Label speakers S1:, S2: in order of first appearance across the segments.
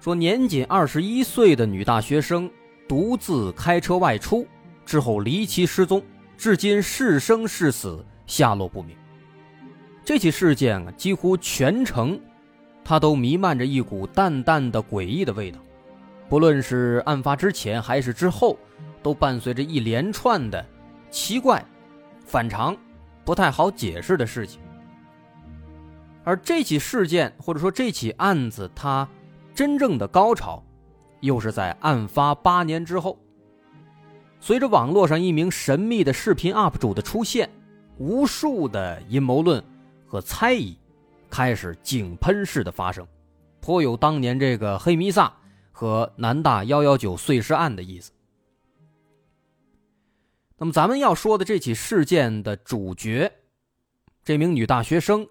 S1: 说年仅二十一岁的女大学生独自开车外出之后离奇失踪，至今是生是死下落不明。这起事件啊，几乎全程它都弥漫着一股淡淡的诡异的味道，不论是案发之前还是之后，都伴随着一连串的。奇怪、反常、不太好解释的事情，而这起事件或者说这起案子，它真正的高潮，又是在案发八年之后。随着网络上一名神秘的视频 UP 主的出现，无数的阴谋论和猜疑开始井喷式的发生，颇有当年这个黑弥撒和南大幺幺九碎尸案的意思。那么咱们要说的这起事件的主角，这名女大学生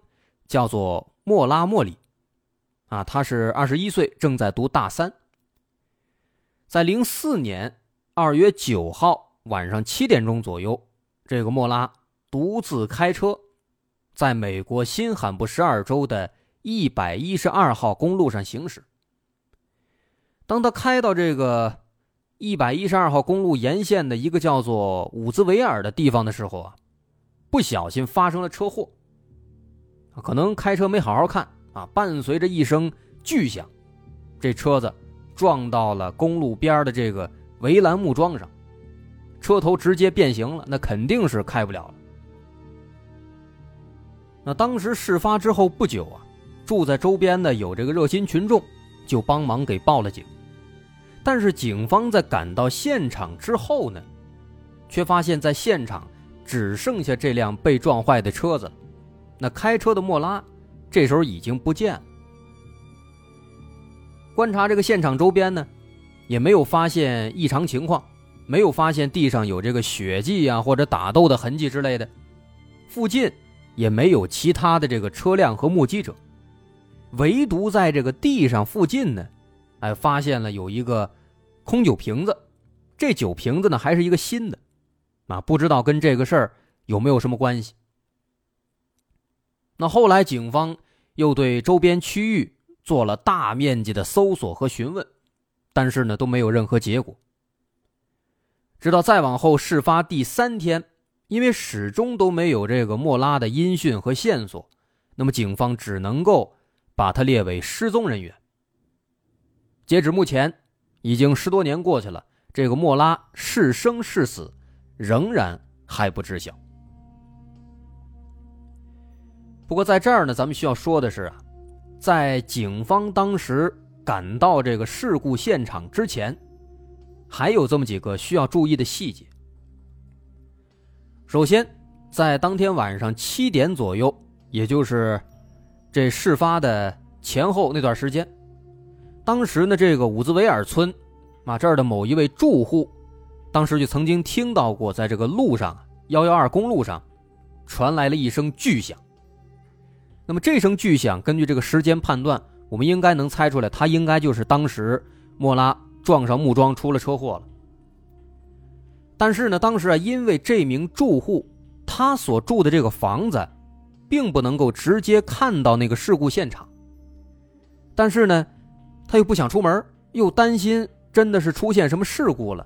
S1: 叫做莫拉莫里，啊，他是二十一岁，正在读大三。在零四年二月九号晚上七点钟左右，这个莫拉独自开车，在美国新罕布什尔州的一百一十二号公路上行驶。当他开到这个。一百一十二号公路沿线的一个叫做伍兹维尔的地方的时候啊，不小心发生了车祸。可能开车没好好看啊，伴随着一声巨响，这车子撞到了公路边的这个围栏木桩上，车头直接变形了，那肯定是开不了了。那当时事发之后不久啊，住在周边的有这个热心群众，就帮忙给报了警。但是警方在赶到现场之后呢，却发现，在现场只剩下这辆被撞坏的车子，那开车的莫拉这时候已经不见了。观察这个现场周边呢，也没有发现异常情况，没有发现地上有这个血迹啊或者打斗的痕迹之类的，附近也没有其他的这个车辆和目击者，唯独在这个地上附近呢。哎，发现了有一个空酒瓶子，这酒瓶子呢还是一个新的，啊，不知道跟这个事儿有没有什么关系。那后来警方又对周边区域做了大面积的搜索和询问，但是呢都没有任何结果。直到再往后事发第三天，因为始终都没有这个莫拉的音讯和线索，那么警方只能够把他列为失踪人员。截止目前，已经十多年过去了，这个莫拉是生是死，仍然还不知晓。不过在这儿呢，咱们需要说的是啊，在警方当时赶到这个事故现场之前，还有这么几个需要注意的细节。首先，在当天晚上七点左右，也就是这事发的前后那段时间。当时呢，这个伍兹维尔村，啊这儿的某一位住户，当时就曾经听到过，在这个路上幺幺二公路上，传来了一声巨响。那么这声巨响，根据这个时间判断，我们应该能猜出来，他应该就是当时莫拉撞上木桩出了车祸了。但是呢，当时啊，因为这名住户他所住的这个房子，并不能够直接看到那个事故现场，但是呢。他又不想出门，又担心真的是出现什么事故了，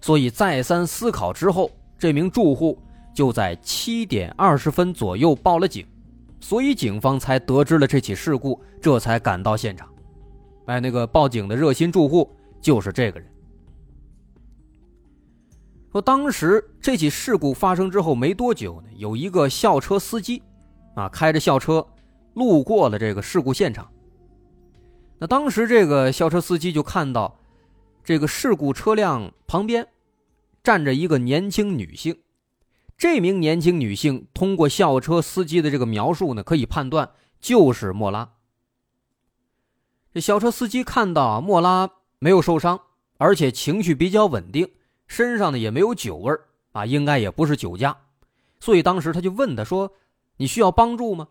S1: 所以再三思考之后，这名住户就在七点二十分左右报了警，所以警方才得知了这起事故，这才赶到现场。哎，那个报警的热心住户就是这个人。说当时这起事故发生之后没多久呢，有一个校车司机，啊，开着校车路过了这个事故现场。那当时这个校车司机就看到，这个事故车辆旁边站着一个年轻女性。这名年轻女性通过校车司机的这个描述呢，可以判断就是莫拉。这小车司机看到莫拉没有受伤，而且情绪比较稳定，身上呢也没有酒味啊，应该也不是酒驾，所以当时他就问他说：“你需要帮助吗？”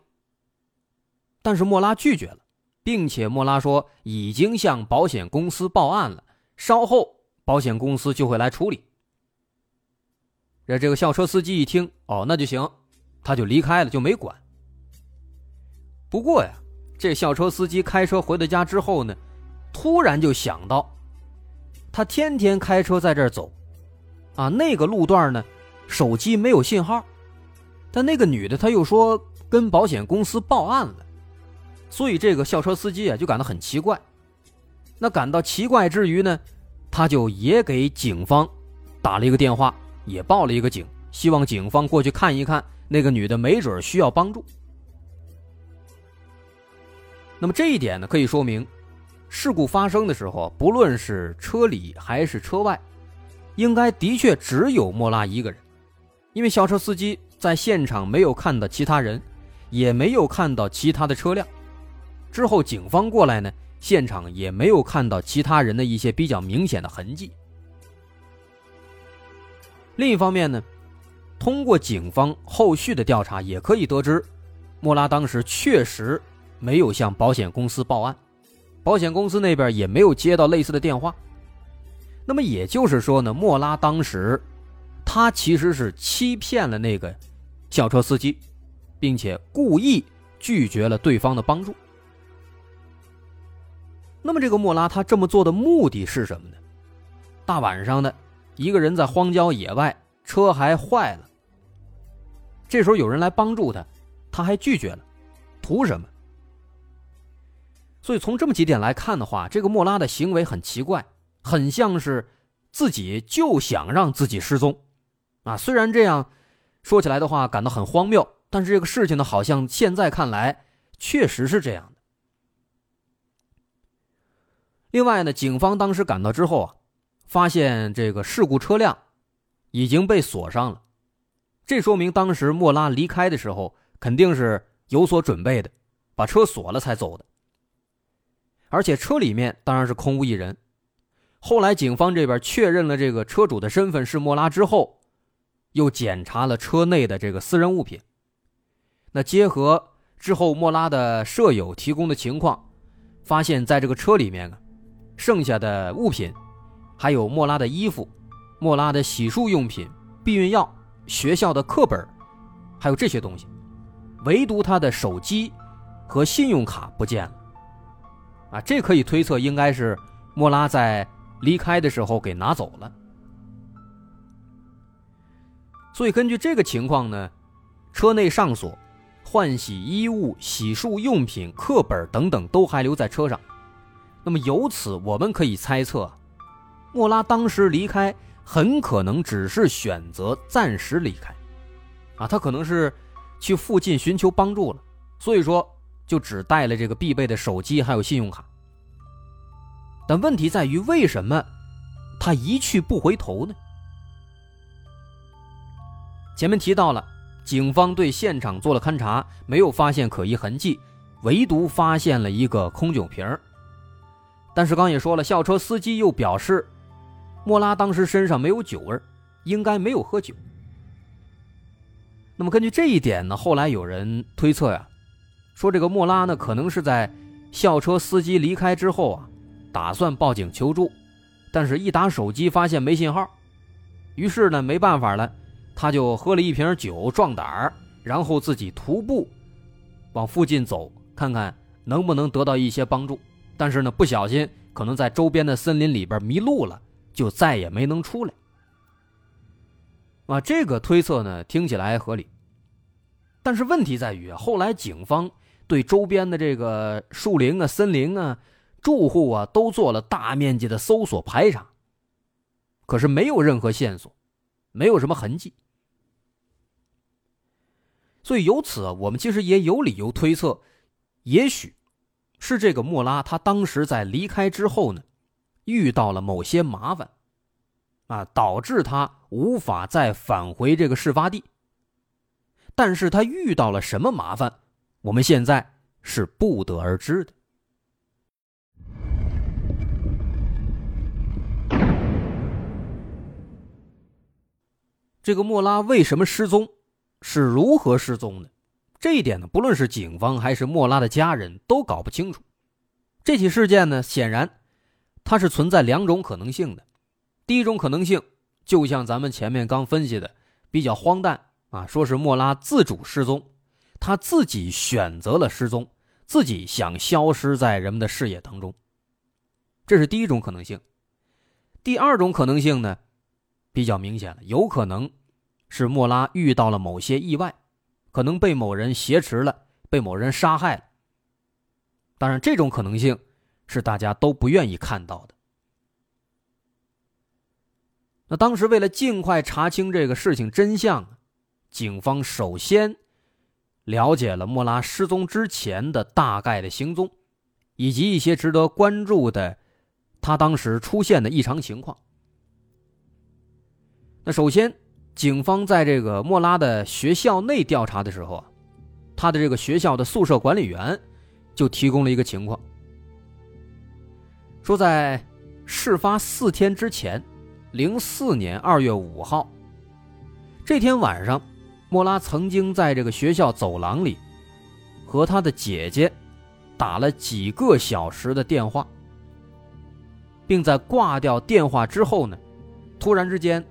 S1: 但是莫拉拒绝了，并且莫拉说已经向保险公司报案了，稍后保险公司就会来处理。这这个校车司机一听，哦，那就行，他就离开了，就没管。不过呀。这校车司机开车回到家之后呢，突然就想到，他天天开车在这儿走，啊，那个路段呢，手机没有信号，但那个女的她又说跟保险公司报案了，所以这个校车司机啊就感到很奇怪。那感到奇怪之余呢，他就也给警方打了一个电话，也报了一个警，希望警方过去看一看那个女的，没准需要帮助。那么这一点呢，可以说明，事故发生的时候，不论是车里还是车外，应该的确只有莫拉一个人，因为校车司机在现场没有看到其他人，也没有看到其他的车辆。之后警方过来呢，现场也没有看到其他人的一些比较明显的痕迹。另一方面呢，通过警方后续的调查，也可以得知，莫拉当时确实。没有向保险公司报案，保险公司那边也没有接到类似的电话。那么也就是说呢，莫拉当时他其实是欺骗了那个校车司机，并且故意拒绝了对方的帮助。那么这个莫拉他这么做的目的是什么呢？大晚上的，一个人在荒郊野外，车还坏了，这时候有人来帮助他，他还拒绝了，图什么？所以从这么几点来看的话，这个莫拉的行为很奇怪，很像是自己就想让自己失踪，啊，虽然这样说起来的话感到很荒谬，但是这个事情呢，好像现在看来确实是这样的。另外呢，警方当时赶到之后啊，发现这个事故车辆已经被锁上了，这说明当时莫拉离开的时候肯定是有所准备的，把车锁了才走的。而且车里面当然是空无一人。后来警方这边确认了这个车主的身份是莫拉之后，又检查了车内的这个私人物品。那结合之后莫拉的舍友提供的情况，发现在这个车里面啊，剩下的物品，还有莫拉的衣服、莫拉的洗漱用品、避孕药、学校的课本，还有这些东西，唯独他的手机和信用卡不见了。啊，这可以推测应该是莫拉在离开的时候给拿走了。所以根据这个情况呢，车内上锁，换洗衣物、洗漱用品、课本等等都还留在车上。那么由此我们可以猜测，莫拉当时离开很可能只是选择暂时离开，啊，他可能是去附近寻求帮助了。所以说。就只带了这个必备的手机，还有信用卡。但问题在于，为什么他一去不回头呢？前面提到了，警方对现场做了勘查，没有发现可疑痕迹，唯独发现了一个空酒瓶。但是刚也说了，校车司机又表示，莫拉当时身上没有酒味，应该没有喝酒。那么根据这一点呢，后来有人推测呀。说这个莫拉呢，可能是在校车司机离开之后啊，打算报警求助，但是一打手机发现没信号，于是呢没办法了，他就喝了一瓶酒壮胆儿，然后自己徒步往附近走，看看能不能得到一些帮助。但是呢不小心可能在周边的森林里边迷路了，就再也没能出来。啊，这个推测呢听起来合理，但是问题在于后来警方。对周边的这个树林啊、森林啊、住户啊，都做了大面积的搜索排查，可是没有任何线索，没有什么痕迹。所以由此啊，我们其实也有理由推测，也许是这个莫拉他当时在离开之后呢，遇到了某些麻烦啊导致他无法再返回这个事发地。但是他遇到了什么麻烦我们现在是不得而知的。这个莫拉为什么失踪是如何失踪的这一点呢不论是警方还是莫拉的家人都搞不清楚。这起事件呢显然它是存在两种可能性的。第一种可能性，就像咱们前面刚分析的，比较荒诞啊，说是莫拉自主失踪，他自己选择了失踪，自己想消失在人们的视野当中。这是第一种可能性。第二种可能性呢？比较明显了，有可能是莫拉遇到了某些意外，可能被某人挟持了，被某人杀害了。当然，这种可能性是大家都不愿意看到的。那当时为了尽快查清这个事情真相，警方首先了解了莫拉失踪之前的大概的行踪，以及一些值得关注的他当时出现的异常情况。那首先，警方在这个莫拉的学校内调查的时候啊，他的这个学校的宿舍管理员就提供了一个情况，说在事发四天之前，零四年二月五号这天晚上，莫拉曾经在这个学校走廊里和他的姐姐打了几个小时的电话，并在挂掉电话之后呢，突然之间。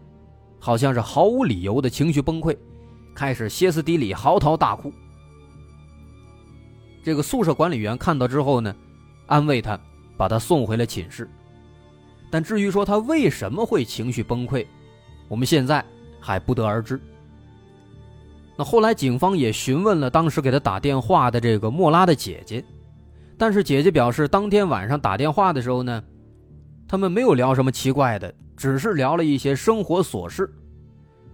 S1: 好像是毫无理由的情绪崩溃，开始歇斯底里嚎啕大哭。这个宿舍管理员看到之后呢，安慰他，把他送回了寝室。但至于说他为什么会情绪崩溃，我们现在还不得而知。那后来警方也询问了当时给他打电话的这个莫拉的姐姐，但是姐姐表示，当天晚上打电话的时候呢，他们没有聊什么奇怪的。只是聊了一些生活琐事，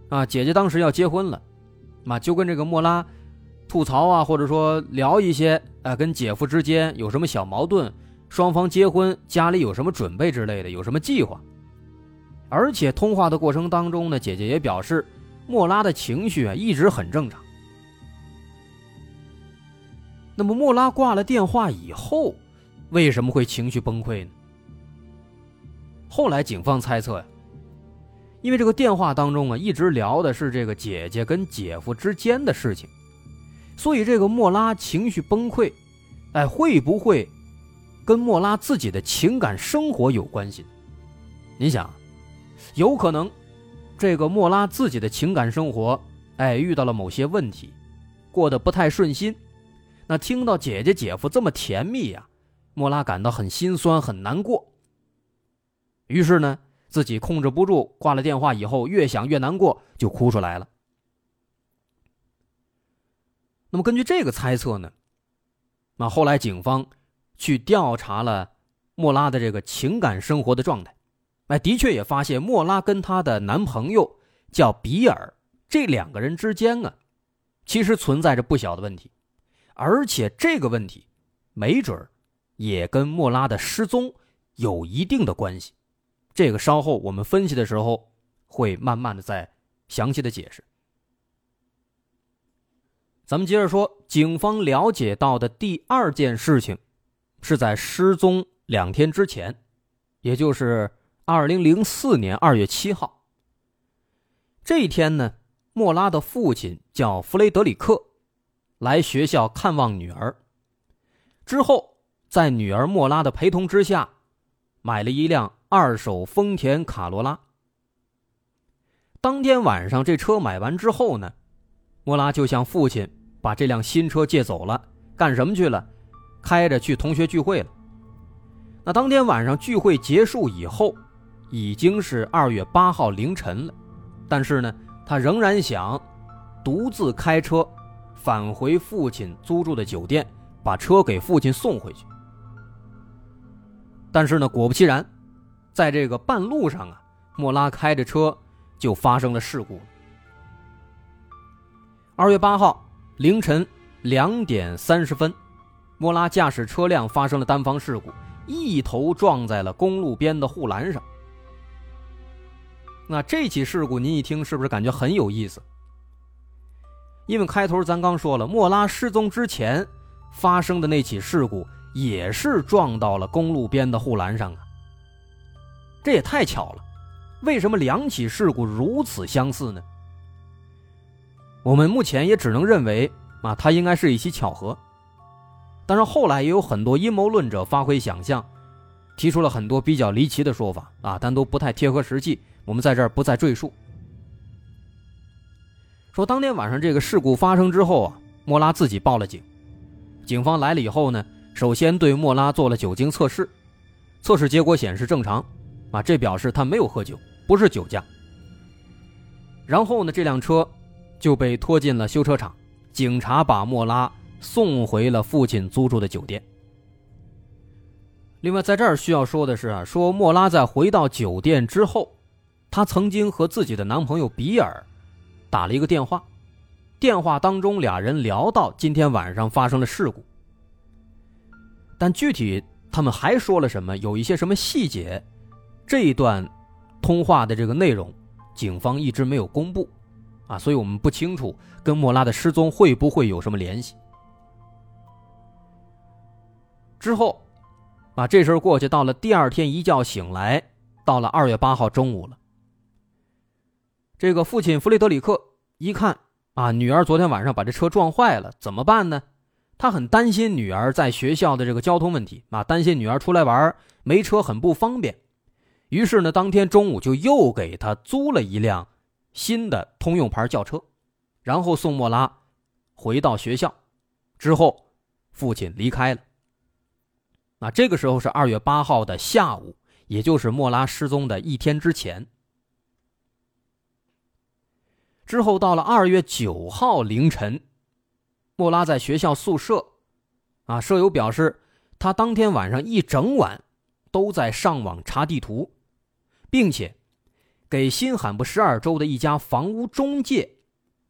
S1: 啊，姐姐当时要结婚了，嘛就跟这个莫拉吐槽啊，或者说聊一些，啊，跟姐夫之间有什么小矛盾，双方结婚家里有什么准备之类的，有什么计划。而且通话的过程当中呢，姐姐也表示，莫拉的情绪啊一直很正常。那么莫拉挂了电话以后，为什么会情绪崩溃呢？后来警方猜测呀，因为这个电话当中啊，一直聊的是这个姐姐跟姐夫之间的事情，所以这个莫拉情绪崩溃，哎，会不会跟莫拉自己的情感生活有关系？你想，有可能这个莫拉自己的情感生活，哎，遇到了某些问题，过得不太顺心，那听到姐姐姐夫这么甜蜜呀，莫拉感到很心酸很难过。于是呢，自己控制不住，挂了电话以后，越想越难过，就哭出来了。那么根据这个猜测呢，那后来警方去调查了莫拉的这个情感生活的状态，哎，的确也发现莫拉跟她的男朋友叫比尔，这两个人之间啊，其实存在着不小的问题，而且这个问题，没准也跟莫拉的失踪有一定的关系。这个稍后我们分析的时候会慢慢的再详细的解释。咱们接着说，警方了解到的第二件事情，是在失踪两天之前，也就是二零零四年二月七号。这一天呢，莫拉的父亲叫弗雷德里克，来学校看望女儿，之后在女儿莫拉的陪同之下，买了一辆。二手丰田卡罗拉。当天晚上，这车买完之后呢，莫拉就向父亲把这辆新车借走了，干什么去了？开着去同学聚会了。那当天晚上聚会结束以后，已经是二月八号凌晨了，但是呢，他仍然想独自开车返回父亲租住的酒店，把车给父亲送回去。但是呢，果不其然。在这个半路上啊，莫拉开着车就发生了事故。二月八号凌晨两点三十分，莫拉驾驶车辆发生了单方事故，一头撞在了公路边的护栏上。那这起事故您一听是不是感觉很有意思？因为开头咱刚说了，莫拉失踪之前发生的那起事故也是撞到了公路边的护栏上啊。这也太巧了，为什么两起事故如此相似呢？我们目前也只能认为啊，它应该是一起巧合。当然，后来也有很多阴谋论者发挥想象，提出了很多比较离奇的说法啊，但都不太贴合实际。我们在这儿不再赘述。说当天晚上这个事故发生之后啊，莫拉自己报了警。警方来了以后呢，首先对莫拉做了酒精测试，测试结果显示正常，啊，这表示他没有喝酒，不是酒驾。然后呢，这辆车就被拖进了修车厂，警察把莫拉送回了父亲租住的酒店。另外，在这儿需要说的是啊，说莫拉在回到酒店之后，她曾经和自己的男朋友比尔打了一个电话，电话当中俩人聊到今天晚上发生了事故，但具体他们还说了什么，有一些什么细节，这一段通话的这个内容。警方一直没有公布，啊，所以我们不清楚跟莫拉的失踪会不会有什么联系。之后，啊，这事儿过去，到了第二天一觉醒来，到了二月八号中午了。这个父亲弗雷德里克一看，啊，女儿昨天晚上把这车撞坏了，怎么办呢？他很担心女儿在学校的这个交通问题，啊，担心女儿出来玩没车很不方便。于是呢，当天中午就又给他租了一辆新的通用牌轿车，然后送莫拉回到学校。之后，父亲离开了。那这个时候是二月八号的下午，也就是莫拉失踪的一天之前。之后到了二月九号凌晨，莫拉在学校宿舍，啊，舍友表示，他当天晚上一整晚都在上网查地图。并且，给新罕布什尔州的一家房屋中介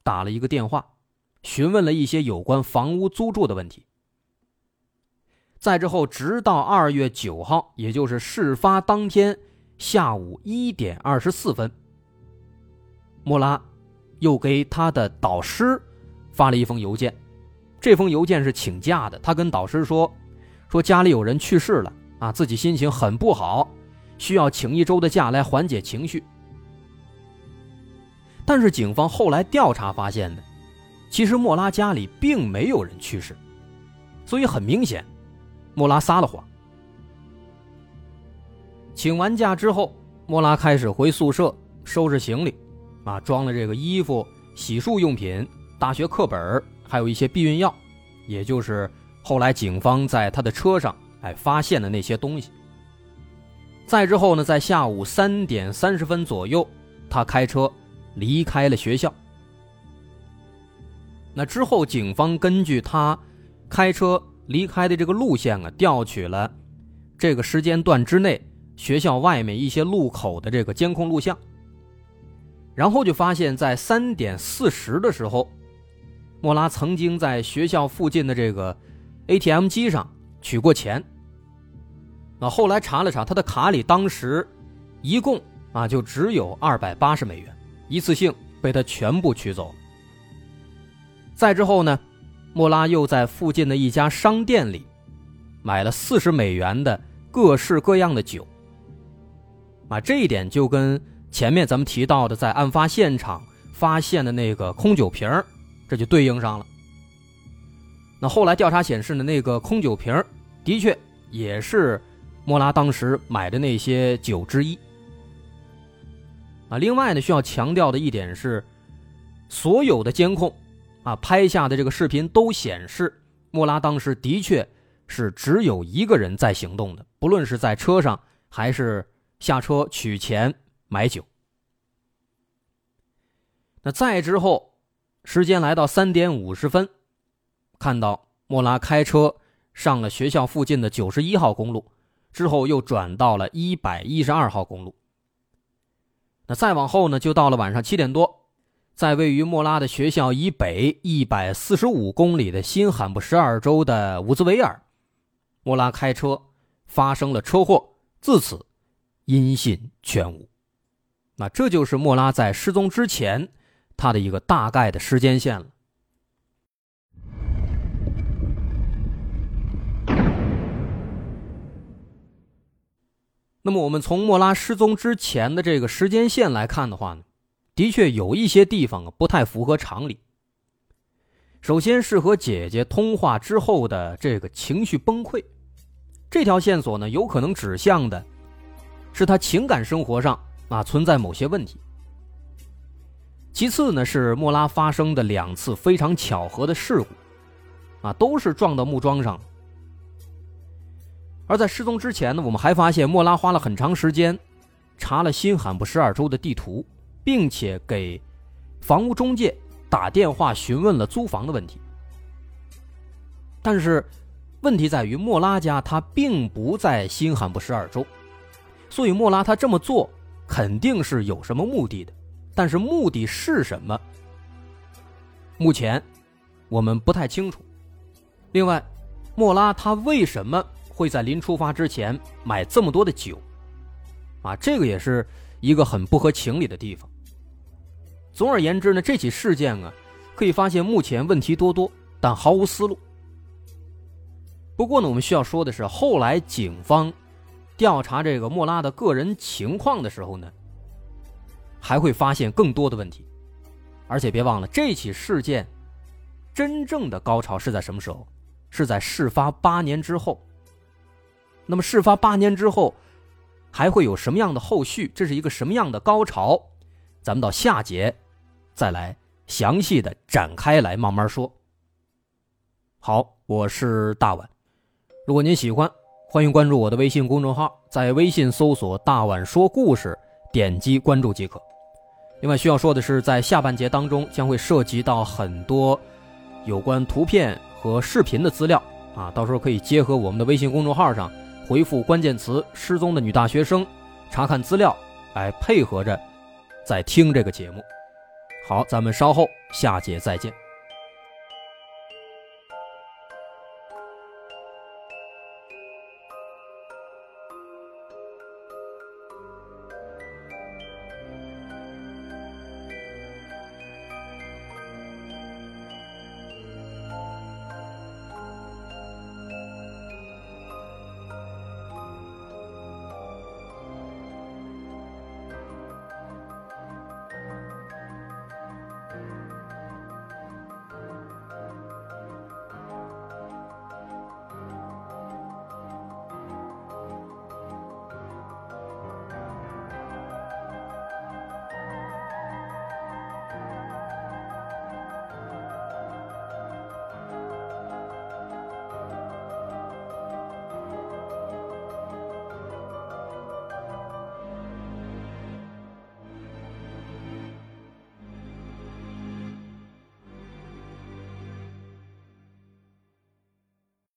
S1: 打了一个电话，询问了一些有关房屋租住的问题。再之后，直到二月九号，也就是事发当天下午一点二十四分，莫拉又给他的导师发了一封邮件。这封邮件是请假的，他跟导师说，说家里有人去世了啊，自己心情很不好。需要请一周的假来缓解情绪，但是警方后来调查发现呢，其实莫拉家里并没有人去世，所以很明显，莫拉撒了谎。请完假之后，莫拉开始回宿舍收拾行李，啊，装了这个衣服、洗漱用品、大学课本，还有一些避孕药，也就是后来警方在他的车上哎发现的那些东西。再之后呢，在下午三点三十分左右，他开车离开了学校。那之后，警方根据他开车离开的这个路线啊，调取了这个时间段之内学校外面一些路口的这个监控录像，然后就发现，在三点四十的时候，莫拉曾经在学校附近的这个 ATM 机上取过钱。那后来查了查，他的卡里当时一共啊就只有二百八十美元，一次性被他全部取走。再之后呢，莫拉又在附近的一家商店里买了四十美元的各式各样的酒。啊，这一点就跟前面咱们提到的在案发现场发现的那个空酒瓶这就对应上了。那后来调查显示呢，那个空酒瓶的确也是。莫拉当时买的那些酒之一啊，另外呢，需要强调的一点是，所有的监控啊拍下的这个视频都显示，莫拉当时的确是只有一个人在行动的，不论是在车上还是下车取钱买酒。那再之后，时间来到三点五十分，看到莫拉开车上了学校附近的九十一号公路。之后又转到了一百一十二号公路。那再往后呢，就到了晚上七点多，在位于莫拉的学校以北一百四十五公里的新罕布什尔州的伍兹维尔，莫拉开车发生了车祸，自此音信全无。那这就是莫拉在失踪之前他的一个大概的时间线了。那么我们从莫拉失踪之前的这个时间线来看的话呢，的确有一些地方啊不太符合常理，首先是和姐姐通话之后的这个情绪崩溃，这条线索呢，有可能指向的是他情感生活上啊存在某些问题。其次呢，是莫拉发生的两次非常巧合的事故，啊，都是撞到木桩上。而在失踪之前呢，我们还发现莫拉花了很长时间查了新罕布什尔州的地图，并且给房屋中介。打电话询问了租房的问题，但是问题在于莫拉家他并不在新罕布什尔州，所以莫拉他这么做肯定是有什么目的的，但是目的是什么？目前我们不太清楚。另外，莫拉他为什么会在临出发之前买这么多的酒？啊，这个也是一个很不合情理的地方。总而言之呢，这起事件啊，可以发现目前问题多多，但毫无思路。不过呢，我们需要说的是，后来警方调查这个莫拉的个人情况的时候呢，还会发现更多的问题。而且别忘了，这起事件真正的高潮是在什么时候？是在事发八年之后。那么事发八年之后，还会有什么样的后续？这是一个什么样的高潮？咱们到下节。再来详细的展开来慢慢说。好，我是大碗。如果您喜欢，欢迎关注我的微信公众号，在微信搜索“大碗说故事”，点击关注即可。另外需要说的是，在下半节当中将会涉及到很多有关图片和视频的资料啊，到时候可以结合我们的微信公众号上回复关键词“失踪的女大学生”，查看资料，哎配合着在听这个节目。好，咱们稍后下节再见。